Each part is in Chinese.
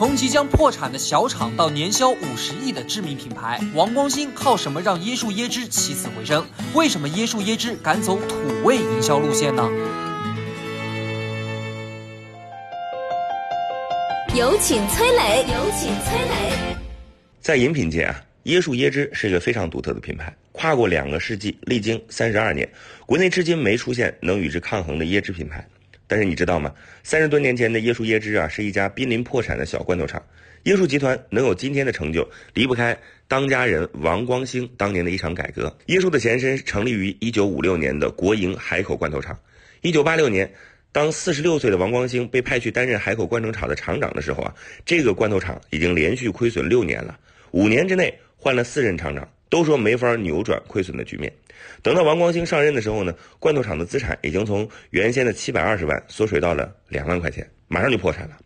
从即将破产的小厂到年销五十亿的知名品牌，王光兴靠什么让椰树椰汁起死回生？为什么椰树椰汁敢走土味营销路线呢？有请崔磊，有请崔磊。在饮品界啊，椰树椰汁是一个非常独特的品牌，跨过两个世纪，历经三十二年，国内至今没出现能与之抗衡的椰汁品牌。但是你知道吗？三十多年前的椰树椰汁啊，是一家濒临破产的小罐头厂。椰树集团能有今天的成就，离不开当家人王光兴当年的一场改革。椰树的前身成立于一九五六年的国营海口罐头厂。一九八六年，当四十六岁的王光兴被派去担任海口罐头厂的厂长的时候啊，这个罐头厂已经连续亏损六年了。五年之内换了四任厂长，都说没法扭转亏损的局面。等到王光兴上任的时候呢，罐头厂的资产已经从原先的七百二十万缩水到了两万块钱，马上就破产了。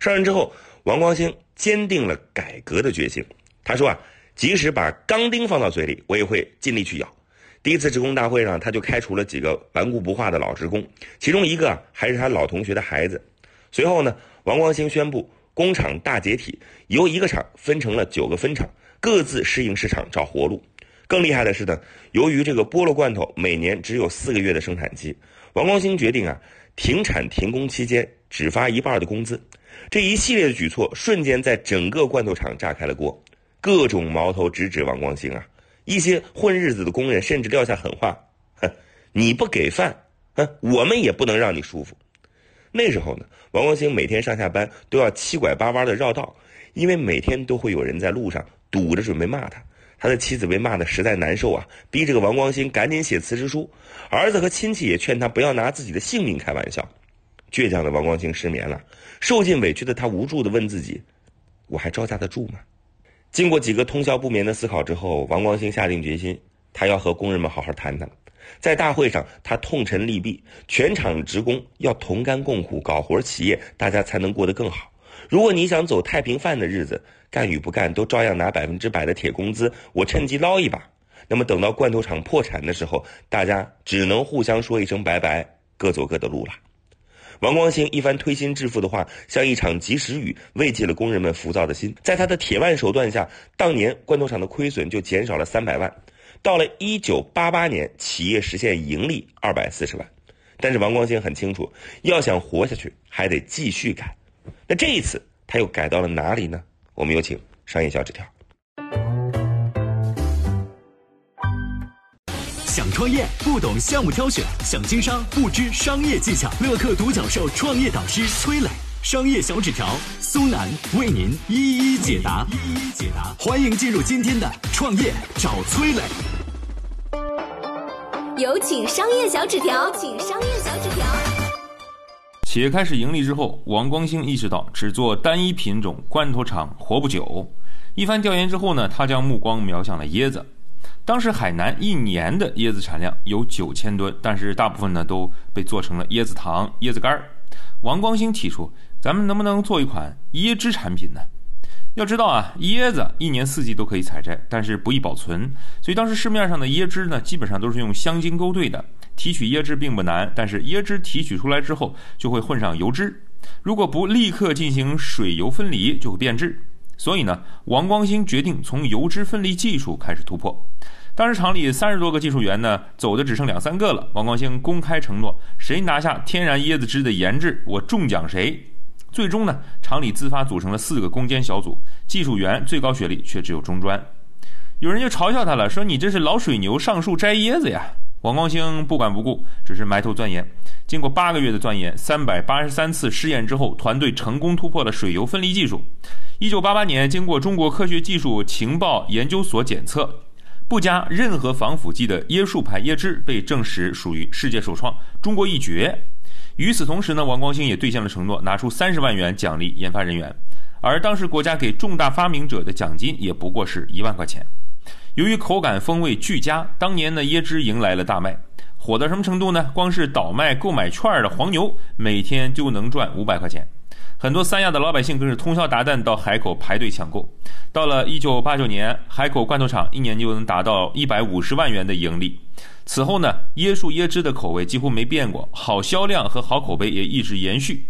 上任之后，王光兴坚定了改革的决心。他说啊，即使把钢钉放到嘴里，我也会尽力去咬。第一次职工大会上，他就开除了几个顽固不化的老职工，其中一个还是他老同学的孩子。随后呢，王光兴宣布工厂大解体，由一个厂分成了九个分厂，各自适应市场，找活路。更厉害的是呢，由于这个菠萝罐头每年只有四个月的生产期，王光兴决定啊，停产停工期间只发一半的工资。这一系列的举措瞬间在整个罐头厂炸开了锅，各种矛头直指王光兴啊！一些混日子的工人甚至撂下狠话：“哼，你不给饭，哼，我们也不能让你舒服。”那时候呢，王光兴每天上下班都要七拐八弯的绕道，因为每天都会有人在路上堵着准备骂他。他的妻子被骂的实在难受啊，逼这个王光兴赶紧写辞职书。儿子和亲戚也劝他不要拿自己的性命开玩笑。倔强的王光兴失眠了，受尽委屈的他无助地问自己：“我还招架得住吗？”经过几个通宵不眠的思考之后，王光兴下定决心，他要和工人们好好谈谈。在大会上，他痛陈利弊，全场职工要同甘共苦，搞活企业，大家才能过得更好。如果你想走太平饭的日子，干与不干都照样拿百分之百的铁工资，我趁机捞一把。那么等到罐头厂破产的时候，大家只能互相说一声拜拜，各走各的路了。王光兴一番推心置腹的话，像一场及时雨，慰藉了工人们浮躁的心。在他的铁腕手段下，当年罐头厂的亏损就减少了三百万。到了一九八八年，企业实现盈利二百四十万。但是王光兴很清楚，要想活下去，还得继续改。那这一次他又改到了哪里呢？我们有请商业小纸条。想创业不懂项目挑选，想经商不知商业技巧。乐客独角兽创业导师崔磊，商业小纸条苏南为您一一解答。一一解答，欢迎进入今天的创业找崔磊。有请商业小纸条，请商业小纸条。企业开始盈利之后，王光兴意识到只做单一品种罐头厂活不久。一番调研之后呢，他将目光瞄向了椰子。当时海南一年的椰子产量有九千吨，但是大部分呢都被做成了椰子糖、椰子干儿。王光兴提出，咱们能不能做一款椰汁产品呢？要知道啊，椰子一年四季都可以采摘，但是不易保存，所以当时市面上的椰汁呢，基本上都是用香精勾兑的。提取椰汁并不难，但是椰汁提取出来之后就会混上油脂，如果不立刻进行水油分离，就会变质。所以呢，王光兴决定从油脂分离技术开始突破。当时厂里三十多个技术员呢，走的只剩两三个了。王光兴公开承诺，谁拿下天然椰子汁的研制，我中奖谁。最终呢，厂里自发组成了四个攻坚小组，技术员最高学历却只有中专。有人就嘲笑他了，说你这是老水牛上树摘椰子呀。王光兴不管不顾，只是埋头钻研。经过八个月的钻研，三百八十三次试验之后，团队成功突破了水油分离技术。一九八八年，经过中国科学技术情报研究所检测，不加任何防腐剂的椰树牌椰汁被证实属于世界首创，中国一绝。与此同时呢，王光兴也兑现了承诺，拿出三十万元奖励研发人员，而当时国家给重大发明者的奖金也不过是一万块钱。由于口感风味俱佳，当年的椰汁迎来了大卖。火到什么程度呢？光是倒卖购买券的黄牛，每天就能赚五百块钱。很多三亚的老百姓更是通宵达旦到海口排队抢购。到了一九八九年，海口罐头厂一年就能达到一百五十万元的盈利。此后呢，椰树椰汁的口味几乎没变过，好销量和好口碑也一直延续。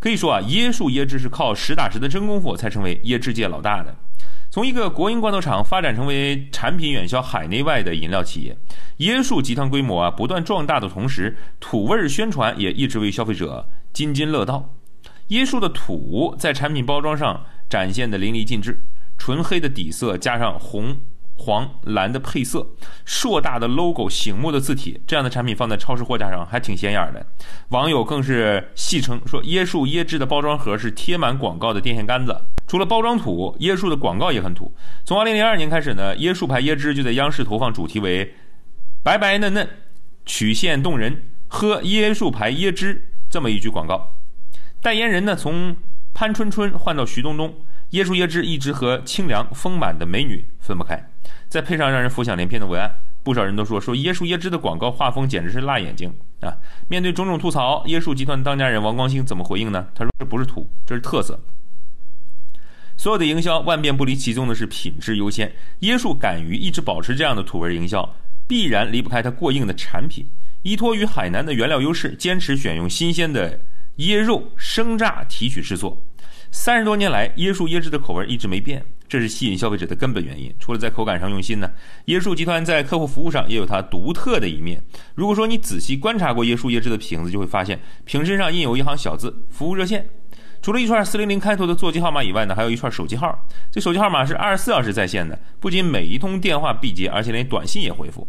可以说啊，椰树椰汁是靠实打实的真功夫才成为椰汁界老大的。从一个国营罐头厂发展成为产品远销海内外的饮料企业，椰树集团规模啊不断壮大的同时，土味儿宣传也一直为消费者津津乐道。椰树的土在产品包装上展现的淋漓尽致，纯黑的底色加上红、黄、蓝的配色，硕大的 logo、醒目的字体，这样的产品放在超市货架上还挺显眼的。网友更是戏称说，椰树椰汁的包装盒是贴满广告的电线杆子。除了包装土，椰树的广告也很土。从2002年开始呢，椰树牌椰汁就在央视投放主题为“白白嫩嫩，曲线动人，喝椰树牌椰汁”这么一句广告。代言人呢，从潘春春换到徐冬冬，椰树椰汁一直和清凉丰满的美女分不开。再配上让人浮想联翩的文案，不少人都说说椰树椰汁的广告画风简直是辣眼睛啊！面对种种吐槽，椰树集团当家人王光兴怎么回应呢？他说：“这不是土，这是特色。所有的营销万变不离其宗的是品质优先。椰树敢于一直保持这样的土味营销，必然离不开它过硬的产品。依托于海南的原料优势，坚持选用新鲜的。”椰肉生榨提取制作，三十多年来，椰树椰汁的口味一直没变，这是吸引消费者的根本原因。除了在口感上用心呢，椰树集团在客户服务上也有它独特的一面。如果说你仔细观察过椰树椰汁的瓶子，就会发现瓶身上印有一行小字“服务热线”。除了一串四零零开头的座机号码以外呢，还有一串手机号。这手机号码是二十四小时在线的，不仅每一通电话必接，而且连短信也回复。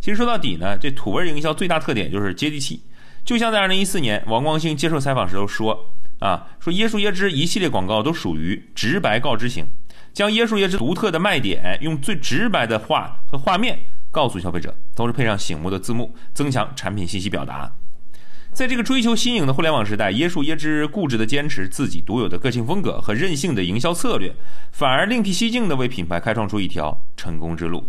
其实说到底呢，这土味营销最大特点就是接地气。就像在二零一四年，王光兴接受采访时候说：“啊，说椰树椰汁一系列广告都属于直白告知型，将椰树椰汁独特的卖点用最直白的话和画面告诉消费者，同时配上醒目的字幕，增强产品信息表达。在这个追求新颖的互联网时代，椰树椰汁固执的坚持自己独有的个性风格和任性的营销策略，反而另辟蹊径的为品牌开创出一条成功之路。”